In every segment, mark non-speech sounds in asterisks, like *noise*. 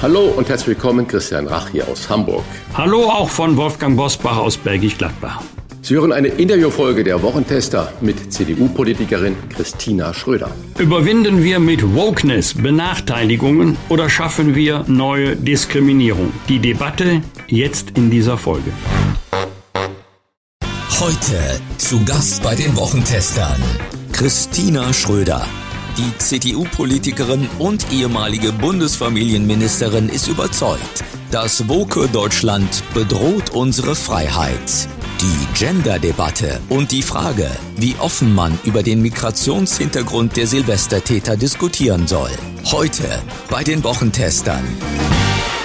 Hallo und herzlich willkommen, Christian Rach hier aus Hamburg. Hallo auch von Wolfgang Bosbach aus Bergisch Gladbach. Sie hören eine Interviewfolge der Wochentester mit CDU-Politikerin Christina Schröder. Überwinden wir mit Wokeness Benachteiligungen oder schaffen wir neue Diskriminierung? Die Debatte jetzt in dieser Folge. Heute zu Gast bei den Wochentestern Christina Schröder. Die CDU-Politikerin und ehemalige Bundesfamilienministerin ist überzeugt, das woke Deutschland bedroht unsere Freiheit. Die Gender-Debatte und die Frage, wie offen man über den Migrationshintergrund der Silvestertäter diskutieren soll. Heute bei den Wochentestern.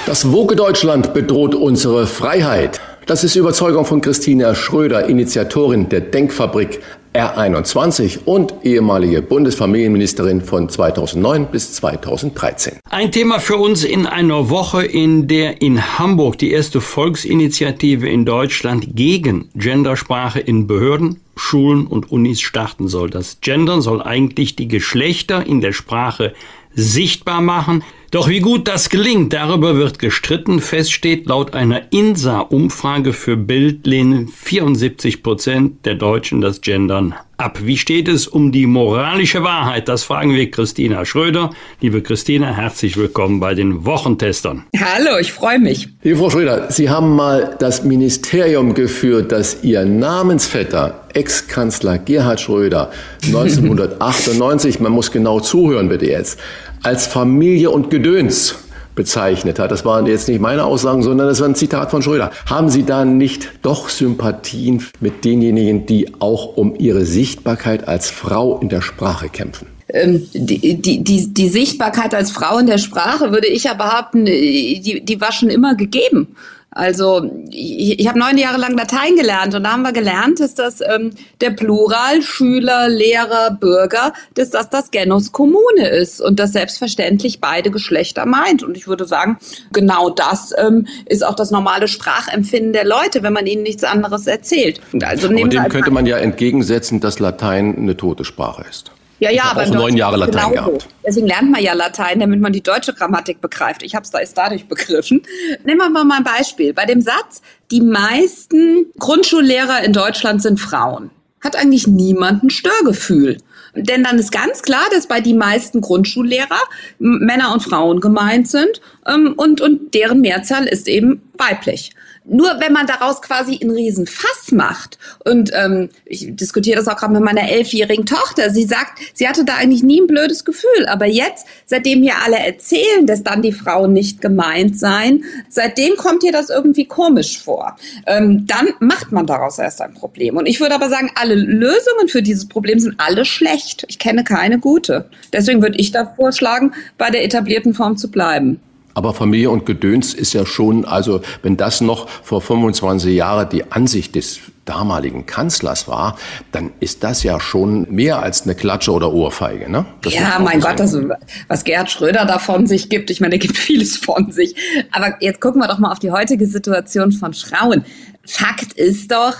Das woke Deutschland bedroht unsere Freiheit. Das ist Überzeugung von Christina Schröder, Initiatorin der Denkfabrik R21 und ehemalige Bundesfamilienministerin von 2009 bis 2013. Ein Thema für uns in einer Woche, in der in Hamburg die erste Volksinitiative in Deutschland gegen Gendersprache in Behörden, Schulen und Unis starten soll. Das Gendern soll eigentlich die Geschlechter in der Sprache sichtbar machen. Doch wie gut das gelingt, darüber wird gestritten. Fest steht laut einer INSA-Umfrage für Bildlehnen 74 Prozent der Deutschen das Gendern ab. Wie steht es um die moralische Wahrheit? Das fragen wir Christina Schröder. Liebe Christina, herzlich willkommen bei den Wochentestern. Hallo, ich freue mich. Liebe Frau Schröder, Sie haben mal das Ministerium geführt, das Ihr Namensvetter, Ex-Kanzler Gerhard Schröder, *laughs* 1998, man muss genau zuhören bitte jetzt, als Familie und Gedöns bezeichnet hat. Das waren jetzt nicht meine Aussagen, sondern das war ein Zitat von Schröder. Haben Sie da nicht doch Sympathien mit denjenigen, die auch um ihre Sichtbarkeit als Frau in der Sprache kämpfen? Ähm, die, die, die, die Sichtbarkeit als Frau in der Sprache, würde ich ja behaupten, die, die war schon immer gegeben. Also ich, ich habe neun Jahre lang Latein gelernt und da haben wir gelernt, dass das ähm, der Plural Schüler, Lehrer, Bürger, dass das das Genus Kommune ist und das selbstverständlich beide Geschlechter meint. Und ich würde sagen, genau das ähm, ist auch das normale Sprachempfinden der Leute, wenn man ihnen nichts anderes erzählt. Also Aber dem könnte man ja entgegensetzen, dass Latein eine tote Sprache ist. Ja, ja, aber neun Jahre Latein genauso. gehabt. Deswegen lernt man ja Latein, damit man die deutsche Grammatik begreift. Ich habe es da erst dadurch begriffen. Nehmen wir mal ein Beispiel. Bei dem Satz, die meisten Grundschullehrer in Deutschland sind Frauen, hat eigentlich niemand ein Störgefühl. Denn dann ist ganz klar, dass bei die meisten Grundschullehrer Männer und Frauen gemeint sind ähm, und, und deren Mehrzahl ist eben weiblich. Nur wenn man daraus quasi einen riesen Fass macht und ähm, ich diskutiere das auch gerade mit meiner elfjährigen Tochter, sie sagt, sie hatte da eigentlich nie ein blödes Gefühl, aber jetzt, seitdem hier alle erzählen, dass dann die Frauen nicht gemeint seien, seitdem kommt ihr das irgendwie komisch vor. Ähm, dann macht man daraus erst ein Problem. Und ich würde aber sagen, alle Lösungen für dieses Problem sind alle schlecht. Ich kenne keine gute. Deswegen würde ich da vorschlagen, bei der etablierten Form zu bleiben. Aber Familie und Gedöns ist ja schon, also wenn das noch vor 25 Jahren die Ansicht des damaligen Kanzlers war, dann ist das ja schon mehr als eine Klatsche oder Ohrfeige. Ne? Das ja, mein Gott, das, was Gerhard Schröder da von sich gibt, ich meine, er gibt *laughs* vieles von sich. Aber jetzt gucken wir doch mal auf die heutige Situation von Frauen. Fakt ist doch,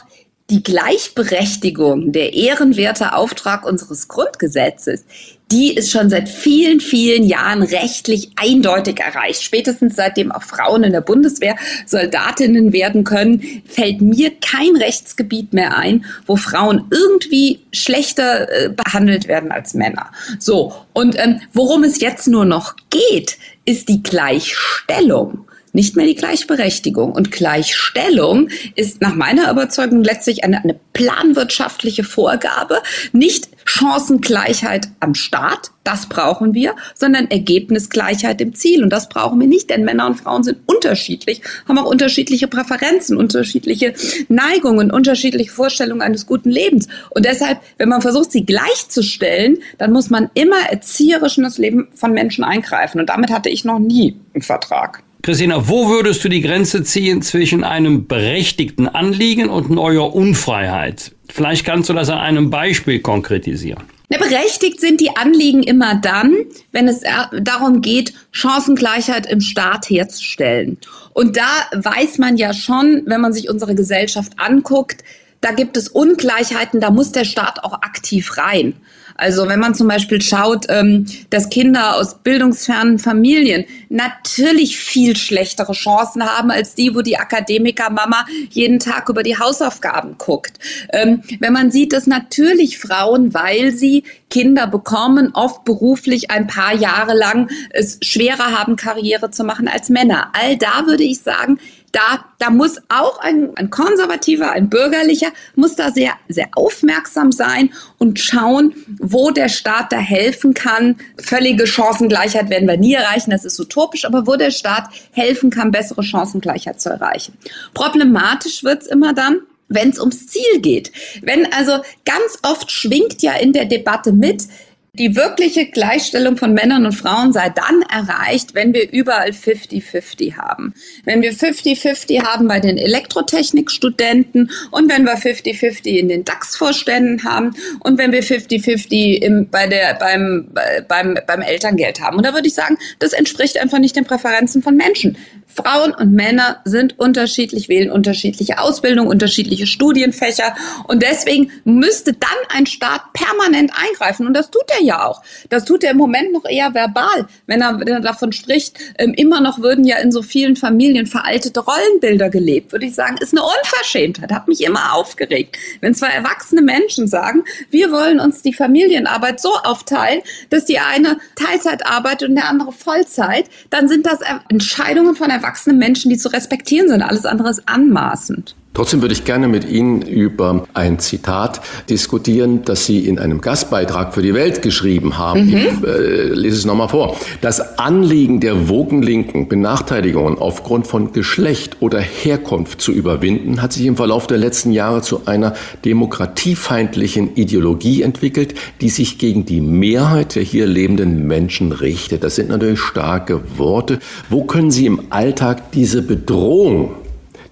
die Gleichberechtigung, der ehrenwerte Auftrag unseres Grundgesetzes, die ist schon seit vielen, vielen Jahren rechtlich eindeutig erreicht. Spätestens seitdem auch Frauen in der Bundeswehr Soldatinnen werden können, fällt mir kein Rechtsgebiet mehr ein, wo Frauen irgendwie schlechter äh, behandelt werden als Männer. So, und ähm, worum es jetzt nur noch geht, ist die Gleichstellung nicht mehr die Gleichberechtigung. Und Gleichstellung ist nach meiner Überzeugung letztlich eine, eine planwirtschaftliche Vorgabe, nicht Chancengleichheit am Start, das brauchen wir, sondern Ergebnisgleichheit im Ziel. Und das brauchen wir nicht, denn Männer und Frauen sind unterschiedlich, haben auch unterschiedliche Präferenzen, unterschiedliche Neigungen, unterschiedliche Vorstellungen eines guten Lebens. Und deshalb, wenn man versucht, sie gleichzustellen, dann muss man immer erzieherisch in das Leben von Menschen eingreifen. Und damit hatte ich noch nie einen Vertrag. Christina, wo würdest du die Grenze ziehen zwischen einem berechtigten Anliegen und neuer Unfreiheit? Vielleicht kannst du das an einem Beispiel konkretisieren. Na, berechtigt sind die Anliegen immer dann, wenn es darum geht, Chancengleichheit im Staat herzustellen. Und da weiß man ja schon, wenn man sich unsere Gesellschaft anguckt, da gibt es Ungleichheiten, da muss der Staat auch aktiv rein. Also wenn man zum Beispiel schaut, ähm, dass Kinder aus bildungsfernen Familien natürlich viel schlechtere Chancen haben als die, wo die Akademikermama jeden Tag über die Hausaufgaben guckt. Ähm, wenn man sieht, dass natürlich Frauen, weil sie Kinder bekommen, oft beruflich ein paar Jahre lang es schwerer haben, Karriere zu machen als Männer. All da würde ich sagen, da, da muss auch ein, ein konservativer, ein bürgerlicher, muss da sehr, sehr aufmerksam sein und schauen, wo der Staat da helfen kann. Völlige Chancengleichheit werden wir nie erreichen, das ist utopisch, aber wo der Staat helfen kann, bessere Chancengleichheit zu erreichen. Problematisch wird's immer dann, wenn es ums Ziel geht. Wenn also ganz oft schwingt ja in der Debatte mit, die wirkliche Gleichstellung von Männern und Frauen sei dann erreicht, wenn wir überall 50-50 haben. Wenn wir 50-50 haben bei den Elektrotechnikstudenten und wenn wir 50-50 in den DAX-Vorständen haben und wenn wir 50-50 bei der, beim, beim, beim Elterngeld haben. Und da würde ich sagen, das entspricht einfach nicht den Präferenzen von Menschen. Frauen und Männer sind unterschiedlich, wählen unterschiedliche Ausbildung, unterschiedliche Studienfächer. Und deswegen müsste dann ein Staat permanent eingreifen. Und das tut er ja auch. Das tut er im Moment noch eher verbal, wenn er, wenn er davon spricht, ähm, immer noch würden ja in so vielen Familien veraltete Rollenbilder gelebt. Würde ich sagen, ist eine Unverschämtheit. Hat mich immer aufgeregt. Wenn zwei erwachsene Menschen sagen, wir wollen uns die Familienarbeit so aufteilen, dass die eine Teilzeit arbeitet und der andere Vollzeit, dann sind das Entscheidungen von erwachsenen Menschen, die zu respektieren sind. Alles andere ist anmaßend. Trotzdem würde ich gerne mit Ihnen über ein Zitat diskutieren, das Sie in einem Gastbeitrag für die Welt geschrieben haben. Mhm. Ich äh, lese es nochmal vor. Das Anliegen der Wogenlinken, Benachteiligungen aufgrund von Geschlecht oder Herkunft zu überwinden, hat sich im Verlauf der letzten Jahre zu einer demokratiefeindlichen Ideologie entwickelt, die sich gegen die Mehrheit der hier lebenden Menschen richtet. Das sind natürlich starke Worte. Wo können Sie im Alltag diese Bedrohung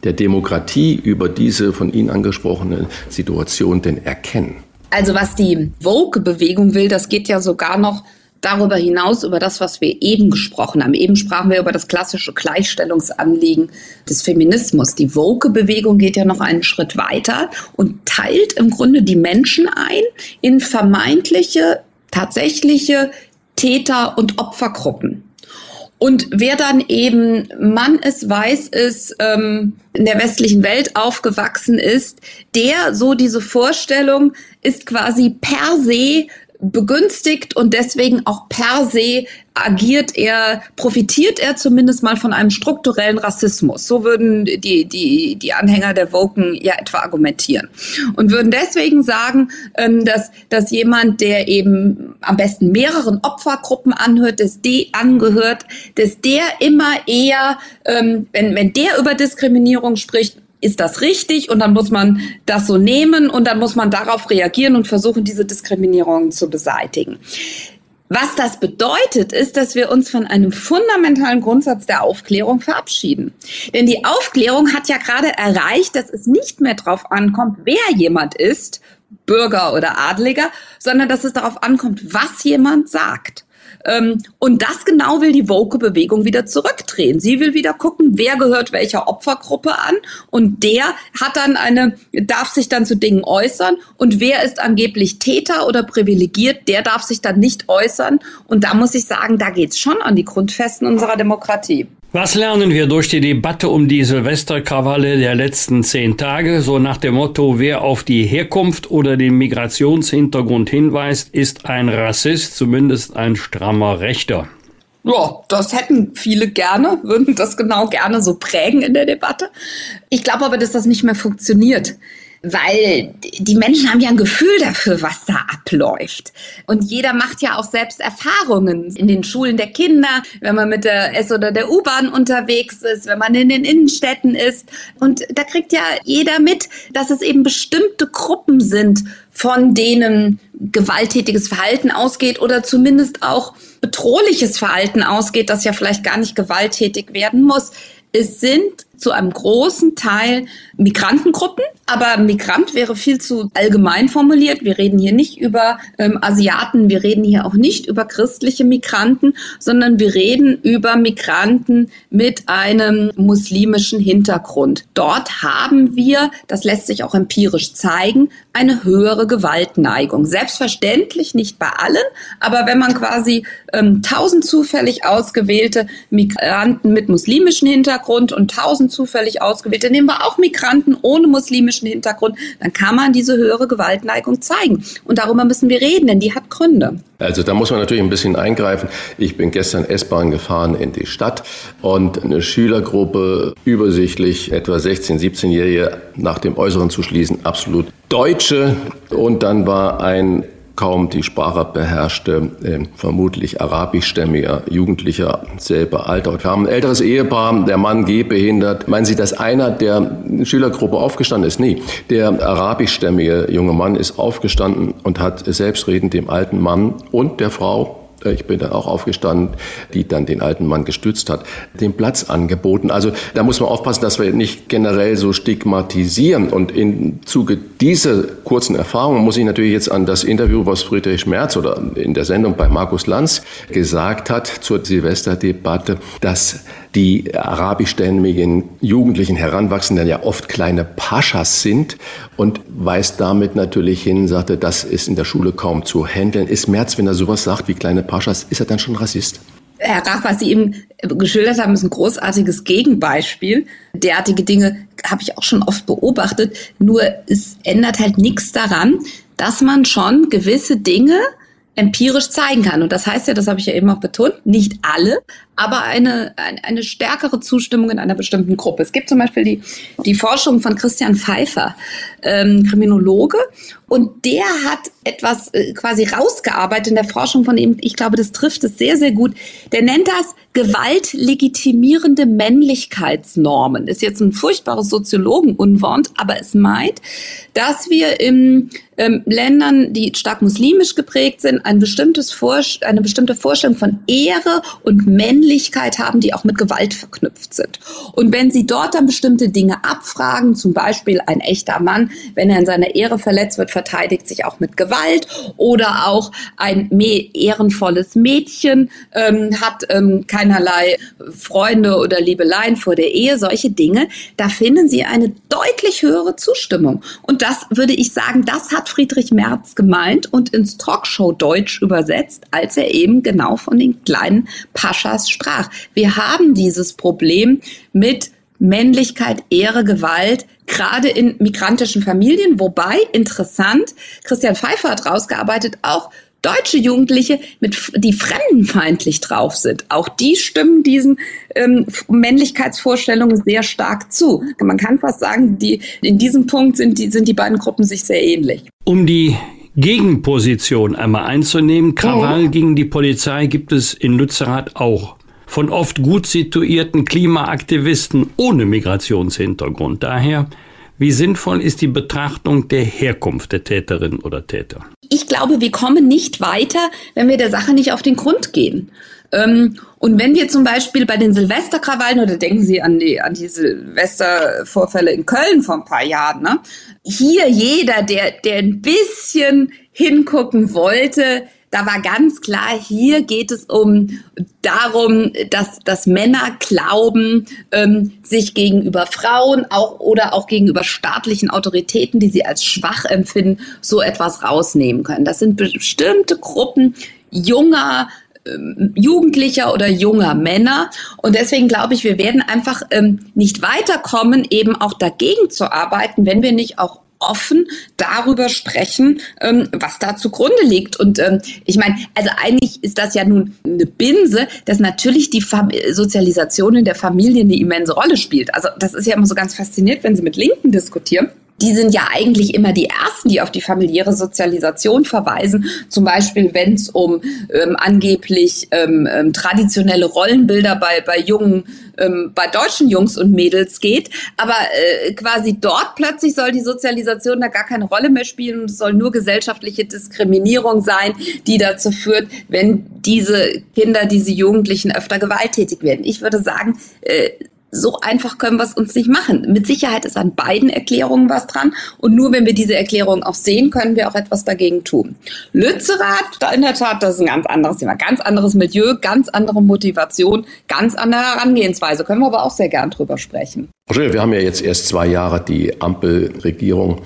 der Demokratie über diese von Ihnen angesprochene Situation denn erkennen? Also was die Vogue-Bewegung will, das geht ja sogar noch darüber hinaus über das, was wir eben gesprochen haben. Eben sprachen wir über das klassische Gleichstellungsanliegen des Feminismus. Die Woke-Bewegung geht ja noch einen Schritt weiter und teilt im Grunde die Menschen ein in vermeintliche, tatsächliche Täter- und Opfergruppen. Und wer dann eben Mann ist, weiß ist, ähm, in der westlichen Welt aufgewachsen ist, der so diese Vorstellung ist quasi per se begünstigt und deswegen auch per se agiert er, profitiert er zumindest mal von einem strukturellen Rassismus. So würden die, die, die Anhänger der Woken ja etwa argumentieren. Und würden deswegen sagen, ähm, dass, dass jemand, der eben am besten mehreren Opfergruppen anhört, dass die angehört, dass der immer eher, ähm, wenn, wenn der über Diskriminierung spricht, ist das richtig und dann muss man das so nehmen und dann muss man darauf reagieren und versuchen, diese Diskriminierungen zu beseitigen. Was das bedeutet, ist, dass wir uns von einem fundamentalen Grundsatz der Aufklärung verabschieden. Denn die Aufklärung hat ja gerade erreicht, dass es nicht mehr darauf ankommt, wer jemand ist, Bürger oder Adliger, sondern dass es darauf ankommt, was jemand sagt. Ähm, und das genau will die Woke-Bewegung wieder zurückdrehen. Sie will wieder gucken, wer gehört welcher Opfergruppe an und der hat dann eine, darf sich dann zu Dingen äußern und wer ist angeblich Täter oder privilegiert, der darf sich dann nicht äußern. Und da muss ich sagen, da geht's schon an die Grundfesten unserer Demokratie. Was lernen wir durch die Debatte um die Silvesterkrawalle der letzten zehn Tage? So nach dem Motto, wer auf die Herkunft oder den Migrationshintergrund hinweist, ist ein Rassist, zumindest ein strammer Rechter. Ja, das hätten viele gerne, würden das genau gerne so prägen in der Debatte. Ich glaube aber, dass das nicht mehr funktioniert weil die Menschen haben ja ein Gefühl dafür, was da abläuft. Und jeder macht ja auch selbst Erfahrungen in den Schulen der Kinder, wenn man mit der S- oder der U-Bahn unterwegs ist, wenn man in den Innenstädten ist. Und da kriegt ja jeder mit, dass es eben bestimmte Gruppen sind von denen gewalttätiges Verhalten ausgeht oder zumindest auch bedrohliches Verhalten ausgeht, das ja vielleicht gar nicht gewalttätig werden muss. Es sind zu einem großen Teil Migrantengruppen, aber Migrant wäre viel zu allgemein formuliert. Wir reden hier nicht über ähm, Asiaten, wir reden hier auch nicht über christliche Migranten, sondern wir reden über Migranten mit einem muslimischen Hintergrund. Dort haben wir, das lässt sich auch empirisch zeigen, eine höhere Gewaltneigung. Selbstverständlich nicht bei allen, aber wenn man quasi ähm, tausend zufällig ausgewählte Migranten mit muslimischem Hintergrund und tausend zufällig ausgewählte, nehmen wir auch Migranten ohne muslimischen Hintergrund, dann kann man diese höhere Gewaltneigung zeigen. Und darüber müssen wir reden, denn die hat Gründe. Also da muss man natürlich ein bisschen eingreifen. Ich bin gestern S-Bahn gefahren in die Stadt und eine Schülergruppe, übersichtlich etwa 16-, 17-Jährige, nach dem Äußeren zu schließen, absolut Deutsche. Und dann war ein kaum die Sprache beherrschte, äh, vermutlich arabischstämmiger Jugendlicher, selber Alter. Kam ein älteres Ehepaar, der Mann gehbehindert. Meinen Sie, dass einer der Schülergruppe aufgestanden ist? Nee, der arabischstämmige junge Mann ist aufgestanden und hat selbstredend dem alten Mann und der Frau ich bin dann auch aufgestanden, die dann den alten Mann gestützt hat, den Platz angeboten. Also da muss man aufpassen, dass wir nicht generell so stigmatisieren. Und im Zuge dieser kurzen Erfahrung muss ich natürlich jetzt an das Interview, was Friedrich Merz oder in der Sendung bei Markus Lanz gesagt hat zur Silvesterdebatte, dass die arabischstämmigen Jugendlichen Heranwachsenden ja oft kleine Paschas sind und weist damit natürlich hin, sagte, das ist in der Schule kaum zu handeln. Ist Merz, wenn er sowas sagt wie kleine Paschas, ist er dann schon Rassist? Herr Rach, was Sie eben geschildert haben, ist ein großartiges Gegenbeispiel. Derartige Dinge habe ich auch schon oft beobachtet. Nur es ändert halt nichts daran, dass man schon gewisse Dinge empirisch zeigen kann. Und das heißt ja, das habe ich ja eben auch betont, nicht alle, aber eine, eine, eine stärkere Zustimmung in einer bestimmten Gruppe. Es gibt zum Beispiel die, die Forschung von Christian Pfeiffer, ähm, Kriminologe, und der hat etwas äh, quasi rausgearbeitet in der Forschung von ihm. Ich glaube, das trifft es sehr, sehr gut. Der nennt das gewaltlegitimierende Männlichkeitsnormen. Ist jetzt ein furchtbares Soziologenunwort, aber es meint, dass wir in ähm, Ländern, die stark muslimisch geprägt sind, ein bestimmtes eine bestimmte Vorstellung von Ehre und Männlichkeit haben, die auch mit Gewalt verknüpft sind. Und wenn Sie dort dann bestimmte Dinge abfragen, zum Beispiel ein echter Mann, wenn er in seiner Ehre verletzt wird, verteidigt sich auch mit Gewalt oder auch ein ehrenvolles Mädchen ähm, hat ähm, keinerlei Freunde oder Liebeleien vor der Ehe, solche Dinge, da finden Sie eine deutlich höhere Zustimmung. Und das würde ich sagen, das hat Friedrich Merz gemeint und ins Talkshow-Deutsch übersetzt, als er eben genau von den kleinen Paschas sprach. Wir haben dieses Problem mit Männlichkeit, Ehre, Gewalt, gerade in migrantischen Familien. Wobei, interessant, Christian Pfeiffer hat rausgearbeitet, auch deutsche Jugendliche, mit, die fremdenfeindlich drauf sind. Auch die stimmen diesen ähm, Männlichkeitsvorstellungen sehr stark zu. Man kann fast sagen, die, in diesem Punkt sind die, sind die beiden Gruppen sich sehr ähnlich. Um die Gegenposition einmal einzunehmen, Krawall oh. gegen die Polizei gibt es in Lützerath auch von oft gut situierten Klimaaktivisten ohne Migrationshintergrund. Daher, wie sinnvoll ist die Betrachtung der Herkunft der Täterin oder Täter? Ich glaube, wir kommen nicht weiter, wenn wir der Sache nicht auf den Grund gehen. Ähm, und wenn wir zum Beispiel bei den Silvesterkrawallen oder denken Sie an die, an die Silvestervorfälle in Köln vor ein paar Jahren, ne? hier jeder, der, der ein bisschen hingucken wollte, da war ganz klar, hier geht es um darum, dass, dass Männer glauben, ähm, sich gegenüber Frauen auch oder auch gegenüber staatlichen Autoritäten, die sie als schwach empfinden, so etwas rausnehmen können. Das sind bestimmte Gruppen junger ähm, Jugendlicher oder junger Männer. Und deswegen glaube ich, wir werden einfach ähm, nicht weiterkommen, eben auch dagegen zu arbeiten, wenn wir nicht auch offen darüber sprechen, ähm, was da zugrunde liegt. Und ähm, ich meine, also eigentlich ist das ja nun eine Binse, dass natürlich die Fam Sozialisation in der Familie eine immense Rolle spielt. Also das ist ja immer so ganz fasziniert, wenn Sie mit Linken diskutieren die sind ja eigentlich immer die Ersten, die auf die familiäre Sozialisation verweisen. Zum Beispiel, wenn es um ähm, angeblich ähm, ähm, traditionelle Rollenbilder bei, bei jungen, ähm, bei deutschen Jungs und Mädels geht. Aber äh, quasi dort plötzlich soll die Sozialisation da gar keine Rolle mehr spielen und es soll nur gesellschaftliche Diskriminierung sein, die dazu führt, wenn diese Kinder, diese Jugendlichen öfter gewalttätig werden. Ich würde sagen, äh, so einfach können wir es uns nicht machen. Mit Sicherheit ist an beiden Erklärungen was dran. Und nur wenn wir diese Erklärung auch sehen, können wir auch etwas dagegen tun. Lützerath, da in der Tat, das ist ein ganz anderes Thema. Ganz anderes Milieu, ganz andere Motivation, ganz andere Herangehensweise. Können wir aber auch sehr gern drüber sprechen. Wir haben ja jetzt erst zwei Jahre die Ampelregierung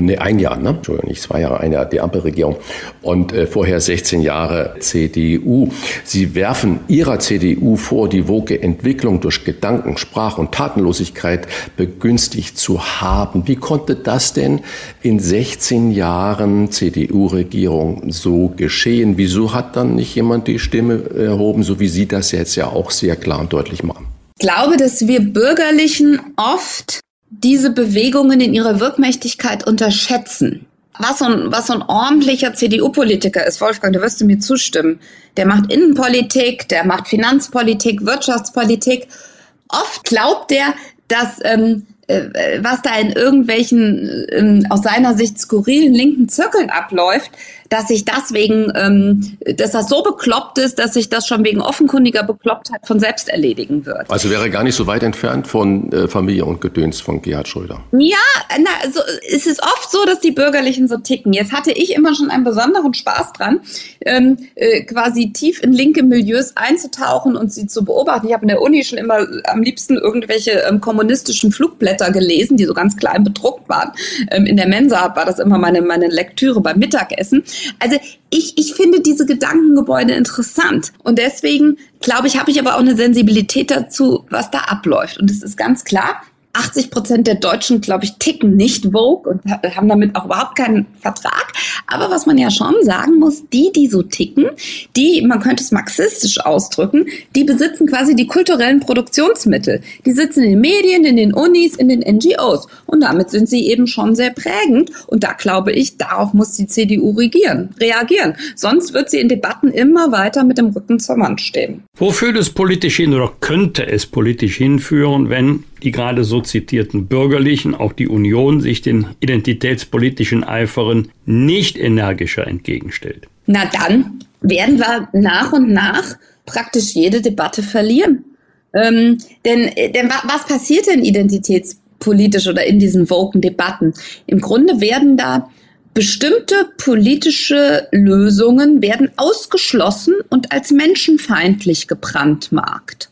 nee, ein Jahr, ne? Entschuldigung, nicht zwei Jahre, ein Jahr die Ampelregierung und äh, vorher 16 Jahre CDU. Sie werfen ihrer CDU vor, die woke Entwicklung durch Gedanken, Sprach- und Tatenlosigkeit begünstigt zu haben. Wie konnte das denn in 16 Jahren CDU-Regierung so geschehen? Wieso hat dann nicht jemand die Stimme erhoben, so wie Sie das jetzt ja auch sehr klar und deutlich machen? Ich glaube, dass wir Bürgerlichen oft diese Bewegungen in ihrer Wirkmächtigkeit unterschätzen. Was so ein, was so ein ordentlicher CDU-Politiker ist, Wolfgang, da wirst du mir zustimmen. Der macht Innenpolitik, der macht Finanzpolitik, Wirtschaftspolitik. Oft glaubt der, dass ähm, äh, was da in irgendwelchen ähm, aus seiner Sicht skurrilen linken Zirkeln abläuft, dass sich das wegen, ähm, dass das so bekloppt ist, dass sich das schon wegen offenkundiger Beklopptheit von selbst erledigen wird. Also wäre gar nicht so weit entfernt von äh, Familie und Gedöns von Gerhard Schröder. Ja, na, also es ist oft so, dass die Bürgerlichen so ticken. Jetzt hatte ich immer schon einen besonderen Spaß dran, ähm, äh, quasi tief in linke Milieus einzutauchen und sie zu beobachten. Ich habe in der Uni schon immer am liebsten irgendwelche ähm, kommunistischen Flugblätter gelesen, die so ganz klein bedruckt waren. Ähm, in der Mensa war das immer meine, meine Lektüre beim Mittagessen. Also ich, ich finde diese Gedankengebäude interessant. Und deswegen, glaube ich, habe ich aber auch eine Sensibilität dazu, was da abläuft. Und es ist ganz klar, 80 Prozent der Deutschen, glaube ich, ticken nicht Vogue und haben damit auch überhaupt keinen Vertrag. Aber was man ja schon sagen muss, die, die so ticken, die, man könnte es marxistisch ausdrücken, die besitzen quasi die kulturellen Produktionsmittel. Die sitzen in den Medien, in den Unis, in den NGOs. Und damit sind sie eben schon sehr prägend. Und da glaube ich, darauf muss die CDU regieren, reagieren. Sonst wird sie in Debatten immer weiter mit dem Rücken zur Wand stehen. Wo führt es politisch hin oder könnte es politisch hinführen, wenn die gerade so zitierten Bürgerlichen, auch die Union, sich den identitätspolitischen Eiferen nicht energischer entgegenstellt? Na dann werden wir nach und nach praktisch jede Debatte verlieren. Ähm, denn, denn was passiert denn identitätspolitisch oder in diesen woken Debatten? Im Grunde werden da bestimmte politische Lösungen werden ausgeschlossen und als menschenfeindlich gebrandmarkt.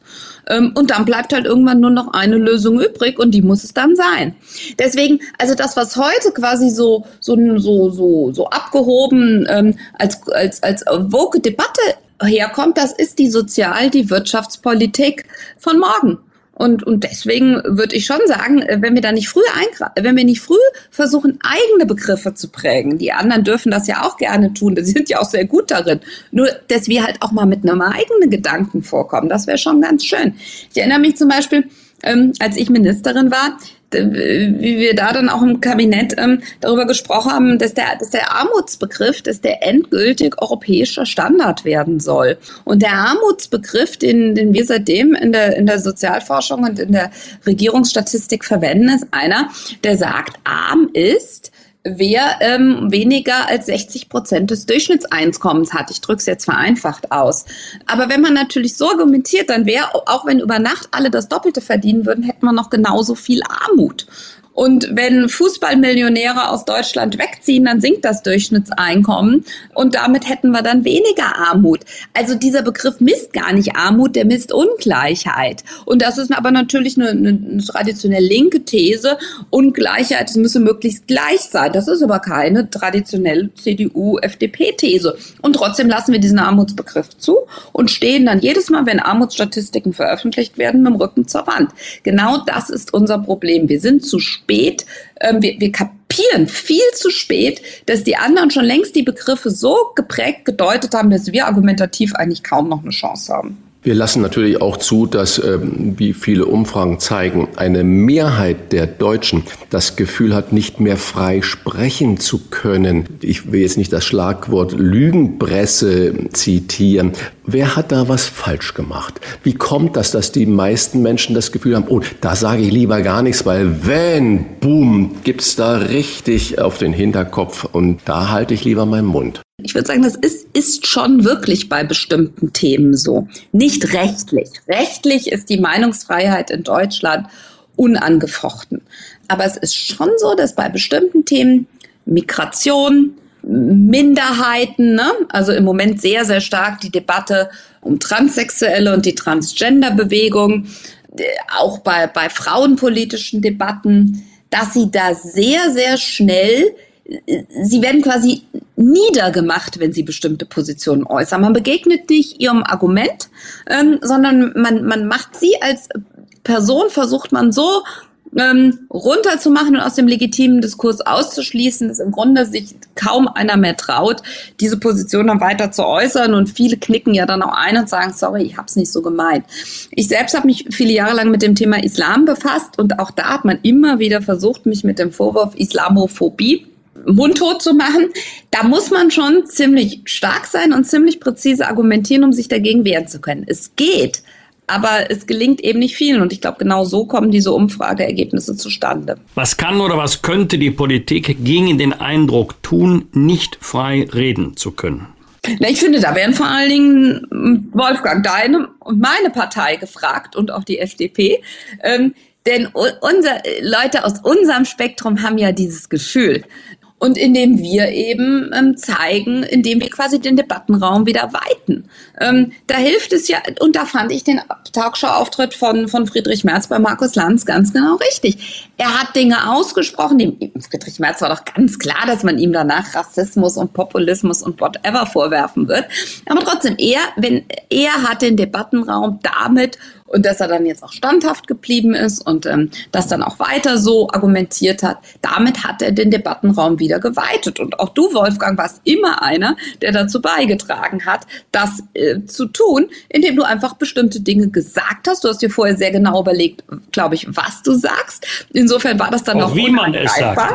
Ähm, und dann bleibt halt irgendwann nur noch eine Lösung übrig und die muss es dann sein. Deswegen, also das, was heute quasi so, so, so, so, so abgehoben ähm, als, als, als woke Debatte herkommt, das ist die Sozial-, die Wirtschaftspolitik von morgen. Und, und deswegen würde ich schon sagen, äh, wenn wir da nicht früh eingreifen, wenn wir nicht früh versuchen, eigene Begriffe zu prägen, die anderen dürfen das ja auch gerne tun, die sind ja auch sehr gut darin, nur dass wir halt auch mal mit einem eigenen Gedanken vorkommen, das wäre schon ganz schön. Ich erinnere mich zum Beispiel, ähm, als ich Ministerin war, wie wir da dann auch im Kabinett ähm, darüber gesprochen haben, dass der, dass der Armutsbegriff, dass der endgültig europäischer Standard werden soll. Und der Armutsbegriff, den, den wir seitdem in der, in der Sozialforschung und in der Regierungsstatistik verwenden, ist einer, der sagt, arm ist, wer ähm, weniger als 60 Prozent des Durchschnittseinkommens hat. Ich drücke es jetzt vereinfacht aus. Aber wenn man natürlich so argumentiert, dann wäre, auch wenn über Nacht alle das Doppelte verdienen würden, hätten wir noch genauso viel Armut. Und wenn Fußballmillionäre aus Deutschland wegziehen, dann sinkt das Durchschnittseinkommen und damit hätten wir dann weniger Armut. Also dieser Begriff misst gar nicht Armut, der misst Ungleichheit. Und das ist aber natürlich eine, eine traditionell linke These. Ungleichheit, es müsse möglichst gleich sein. Das ist aber keine traditionelle CDU-FDP-These. Und trotzdem lassen wir diesen Armutsbegriff zu und stehen dann jedes Mal, wenn Armutsstatistiken veröffentlicht werden, mit dem Rücken zur Wand. Genau das ist unser Problem. Wir sind zu spät, ähm, wir, wir kapieren viel zu spät, dass die anderen schon längst die Begriffe so geprägt gedeutet haben, dass wir argumentativ eigentlich kaum noch eine Chance haben. Wir lassen natürlich auch zu, dass, ähm, wie viele Umfragen zeigen, eine Mehrheit der Deutschen das Gefühl hat, nicht mehr frei sprechen zu können. Ich will jetzt nicht das Schlagwort Lügenpresse zitieren. Wer hat da was falsch gemacht? Wie kommt das, dass die meisten Menschen das Gefühl haben, oh, da sage ich lieber gar nichts, weil wenn, boom, gibt's da richtig auf den Hinterkopf und da halte ich lieber meinen Mund. Ich würde sagen, das ist, ist schon wirklich bei bestimmten Themen so. Nicht rechtlich. Rechtlich ist die Meinungsfreiheit in Deutschland unangefochten. Aber es ist schon so, dass bei bestimmten Themen Migration, Minderheiten, ne? also im Moment sehr, sehr stark die Debatte um Transsexuelle und die Transgender-Bewegung, äh, auch bei, bei frauenpolitischen Debatten, dass sie da sehr, sehr schnell sie werden quasi niedergemacht, wenn sie bestimmte Positionen äußern. Man begegnet nicht ihrem Argument, ähm, sondern man, man macht sie als Person, versucht man so ähm, runterzumachen und aus dem legitimen Diskurs auszuschließen, dass im Grunde sich kaum einer mehr traut, diese Position dann weiter zu äußern. Und viele knicken ja dann auch ein und sagen, sorry, ich habe es nicht so gemeint. Ich selbst habe mich viele Jahre lang mit dem Thema Islam befasst und auch da hat man immer wieder versucht, mich mit dem Vorwurf Islamophobie mundtot zu machen, da muss man schon ziemlich stark sein und ziemlich präzise argumentieren, um sich dagegen wehren zu können. Es geht, aber es gelingt eben nicht vielen. Und ich glaube, genau so kommen diese Umfrageergebnisse zustande. Was kann oder was könnte die Politik gegen den Eindruck tun, nicht frei reden zu können? Na, ich finde, da wären vor allen Dingen hm, Wolfgang, deine und meine Partei gefragt und auch die FDP. Ähm, denn unser, Leute aus unserem Spektrum haben ja dieses Gefühl und indem wir eben ähm, zeigen, indem wir quasi den Debattenraum wieder weiten. Ähm, da hilft es ja, und da fand ich den Talkshow-Auftritt von, von Friedrich Merz bei Markus Lanz ganz genau richtig. Er hat Dinge ausgesprochen, dem Friedrich Merz war doch ganz klar, dass man ihm danach Rassismus und Populismus und whatever vorwerfen wird. Aber trotzdem, er, wenn, er hat den Debattenraum damit und dass er dann jetzt auch standhaft geblieben ist und ähm, das dann auch weiter so argumentiert hat. Damit hat er den Debattenraum wieder geweitet. Und auch du, Wolfgang, warst immer einer, der dazu beigetragen hat, das äh, zu tun, indem du einfach bestimmte Dinge gesagt hast. Du hast dir vorher sehr genau überlegt, glaube ich, was du sagst. Insofern war das dann auch, auch wie man es sagt.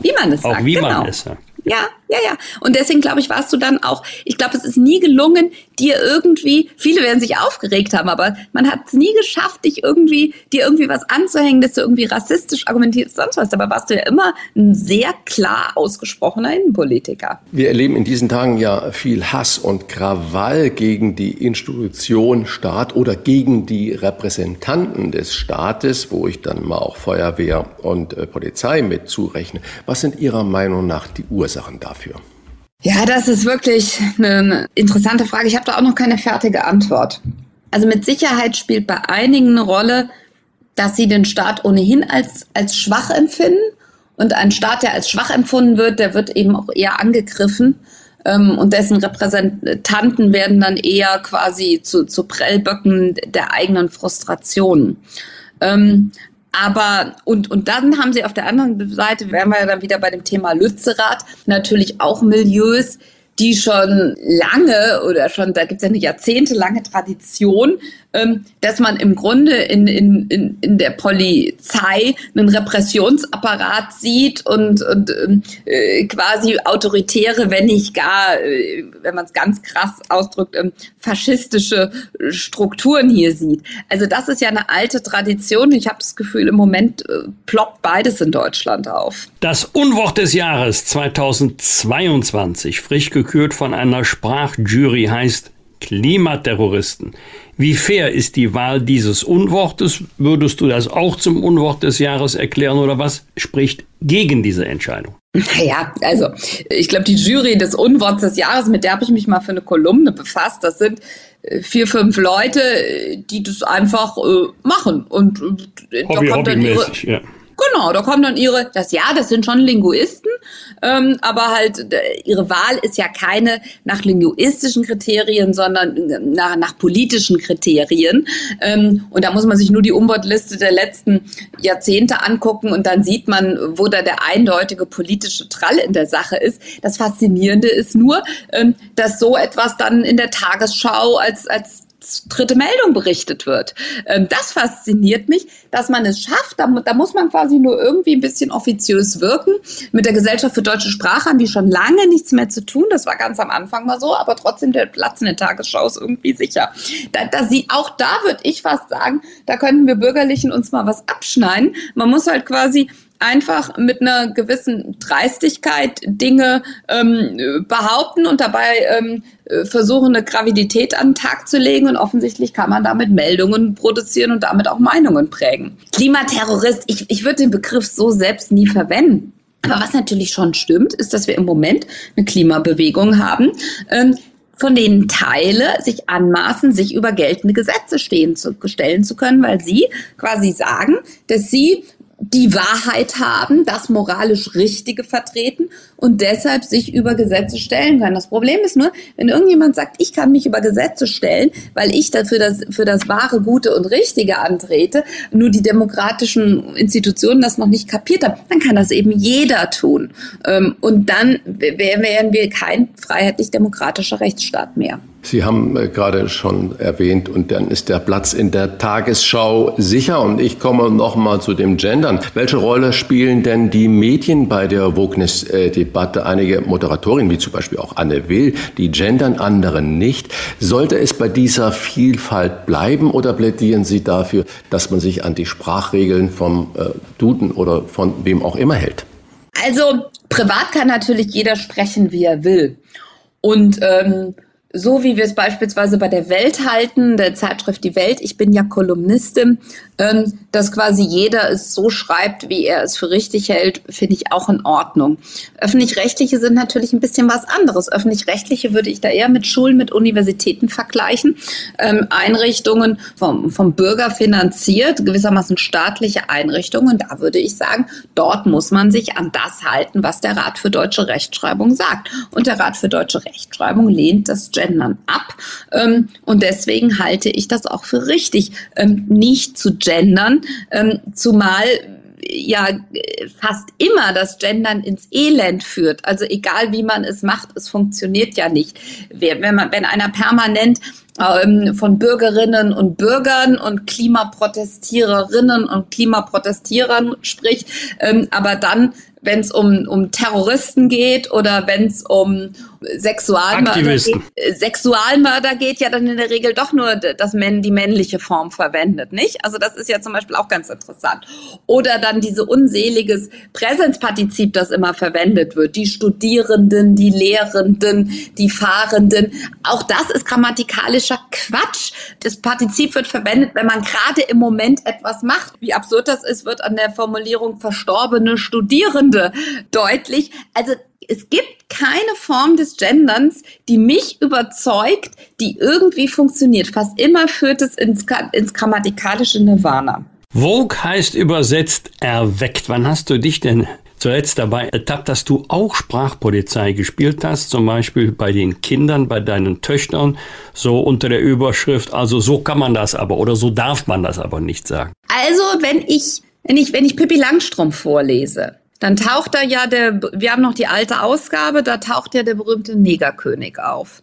Wie man es auch sagt. Wie genau. man es sagt. Ja, ja, ja. Und deswegen, glaube ich, warst du dann auch, ich glaube, es ist nie gelungen, dir irgendwie, viele werden sich aufgeregt haben, aber man hat es nie geschafft, dich irgendwie, dir irgendwie was anzuhängen, dass du irgendwie rassistisch argumentierst, sonst was. Aber warst du ja immer ein sehr klar ausgesprochener Innenpolitiker. Wir erleben in diesen Tagen ja viel Hass und Krawall gegen die Institution Staat oder gegen die Repräsentanten des Staates, wo ich dann mal auch Feuerwehr und äh, Polizei mit zurechne. Was sind Ihrer Meinung nach die Ursachen dafür? Ja, das ist wirklich eine interessante Frage. Ich habe da auch noch keine fertige Antwort. Also mit Sicherheit spielt bei einigen eine Rolle, dass sie den Staat ohnehin als, als schwach empfinden. Und ein Staat, der als schwach empfunden wird, der wird eben auch eher angegriffen. Ähm, und dessen Repräsentanten werden dann eher quasi zu, zu Prellböcken der eigenen Frustrationen. Ähm, aber, und, und dann haben sie auf der anderen Seite, wären wir ja dann wieder bei dem Thema Lützerath, natürlich auch Milieus, die schon lange oder schon, da gibt es ja eine jahrzehntelange Tradition, dass man im Grunde in, in, in, in der Polizei einen Repressionsapparat sieht und, und äh, quasi autoritäre, wenn nicht gar, äh, wenn man es ganz krass ausdrückt, ähm, faschistische Strukturen hier sieht. Also das ist ja eine alte Tradition. Ich habe das Gefühl, im Moment äh, ploppt beides in Deutschland auf. Das Unwort des Jahres 2022, frisch gekürt von einer Sprachjury, heißt Klimaterroristen. Wie fair ist die Wahl dieses Unwortes? Würdest du das auch zum Unwort des Jahres erklären oder was spricht gegen diese Entscheidung? Naja, also ich glaube, die Jury des Unworts des Jahres, mit der habe ich mich mal für eine Kolumne befasst. Das sind äh, vier, fünf Leute, die das einfach äh, machen. Und äh, Hobby, da kommt dann ihre, ja. Genau, da kommen dann ihre, das ja, das sind schon Linguisten, ähm, aber halt ihre Wahl ist ja keine nach linguistischen Kriterien, sondern nach, nach politischen Kriterien. Ähm, und da muss man sich nur die Umwortliste der letzten Jahrzehnte angucken und dann sieht man, wo da der eindeutige politische Trall in der Sache ist. Das Faszinierende ist nur, ähm, dass so etwas dann in der Tagesschau als, als dritte Meldung berichtet wird. Ähm, das fasziniert mich, dass man es schafft. Da, da, muss man quasi nur irgendwie ein bisschen offiziös wirken. Mit der Gesellschaft für deutsche Sprache haben die schon lange nichts mehr zu tun. Das war ganz am Anfang mal so, aber trotzdem der Platz in der Tagesschau ist irgendwie sicher. Da, da sie, auch da würde ich fast sagen, da könnten wir Bürgerlichen uns mal was abschneiden. Man muss halt quasi einfach mit einer gewissen Dreistigkeit Dinge ähm, behaupten und dabei ähm, versuchen, eine Gravidität an den Tag zu legen. Und offensichtlich kann man damit Meldungen produzieren und damit auch Meinungen prägen. Klimaterrorist, ich, ich würde den Begriff so selbst nie verwenden. Aber was natürlich schon stimmt, ist, dass wir im Moment eine Klimabewegung haben, ähm, von denen Teile sich anmaßen, sich über geltende Gesetze stehen zu, stellen zu können, weil sie quasi sagen, dass sie die Wahrheit haben, das moralisch Richtige vertreten und deshalb sich über Gesetze stellen können. Das Problem ist nur, wenn irgendjemand sagt, ich kann mich über Gesetze stellen, weil ich dafür das, für das wahre, Gute und Richtige antrete, nur die demokratischen Institutionen das noch nicht kapiert haben, dann kann das eben jeder tun. Ähm, und dann wären wir kein freiheitlich-demokratischer Rechtsstaat mehr. Sie haben äh, gerade schon erwähnt, und dann ist der Platz in der Tagesschau sicher. Und ich komme noch mal zu dem Gendern. Welche Rolle spielen denn die Medien bei der Wokeness-Debatte? Einige Moderatorinnen, wie zum Beispiel auch Anne Will, die gendern, andere nicht. Sollte es bei dieser Vielfalt bleiben oder plädieren Sie dafür, dass man sich an die Sprachregeln vom äh, Duden oder von wem auch immer hält? Also privat kann natürlich jeder sprechen, wie er will. Und ähm, so wie wir es beispielsweise bei der Welt halten, der Zeitschrift Die Welt, ich bin ja Kolumnistin, ähm, dass quasi jeder es so schreibt, wie er es für richtig hält, finde ich auch in Ordnung. Öffentlich-rechtliche sind natürlich ein bisschen was anderes. Öffentlich-rechtliche würde ich da eher mit Schulen, mit Universitäten vergleichen. Ähm, Einrichtungen vom, vom Bürger finanziert, gewissermaßen staatliche Einrichtungen. Da würde ich sagen, dort muss man sich an das halten, was der Rat für deutsche Rechtschreibung sagt. Und der Rat für deutsche Rechtschreibung lehnt das Gendern ab. Ähm, und deswegen halte ich das auch für richtig, ähm, nicht zu gendern, ähm, zumal ja fast immer das Gendern ins Elend führt. Also egal wie man es macht, es funktioniert ja nicht. Wenn, man, wenn einer permanent von Bürgerinnen und Bürgern und Klimaprotestiererinnen und Klimaprotestierern spricht, aber dann wenn es um, um Terroristen geht oder wenn es um Sexualmörder geht, Sexualmörder geht, ja dann in der Regel doch nur das Män die männliche Form verwendet, nicht? Also das ist ja zum Beispiel auch ganz interessant. Oder dann diese unseliges Präsenzpartizip, das immer verwendet wird. Die Studierenden, die Lehrenden, die Fahrenden. Auch das ist grammatikalischer Quatsch. Das Partizip wird verwendet, wenn man gerade im Moment etwas macht. Wie absurd das ist, wird an der Formulierung verstorbene Studierende deutlich. Also es gibt keine Form des Genderns, die mich überzeugt, die irgendwie funktioniert. Fast immer führt es ins, ins grammatikalische Nirvana. Vogue heißt übersetzt erweckt. Wann hast du dich denn zuletzt dabei ertappt, dass du auch Sprachpolizei gespielt hast, zum Beispiel bei den Kindern, bei deinen Töchtern, so unter der Überschrift, also so kann man das aber oder so darf man das aber nicht sagen. Also wenn ich, wenn ich, wenn ich Pippi Langstrumpf vorlese, dann taucht da ja der, wir haben noch die alte Ausgabe, da taucht ja der berühmte Negerkönig auf.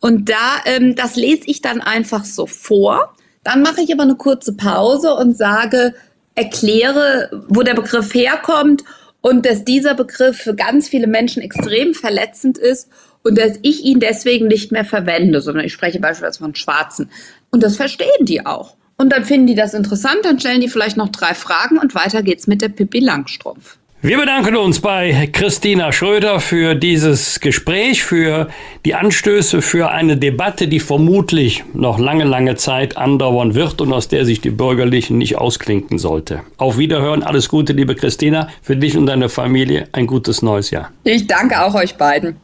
Und da, ähm, das lese ich dann einfach so vor. Dann mache ich aber eine kurze Pause und sage, erkläre, wo der Begriff herkommt und dass dieser Begriff für ganz viele Menschen extrem verletzend ist und dass ich ihn deswegen nicht mehr verwende, sondern ich spreche beispielsweise von Schwarzen. Und das verstehen die auch. Und dann finden die das interessant, dann stellen die vielleicht noch drei Fragen und weiter geht's mit der Pippi Langstrumpf. Wir bedanken uns bei Christina Schröder für dieses Gespräch, für die Anstöße, für eine Debatte, die vermutlich noch lange, lange Zeit andauern wird und aus der sich die Bürgerlichen nicht ausklinken sollte. Auf Wiederhören, alles Gute, liebe Christina, für dich und deine Familie ein gutes neues Jahr. Ich danke auch euch beiden.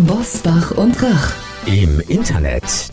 Bosbach und Rach. Im Internet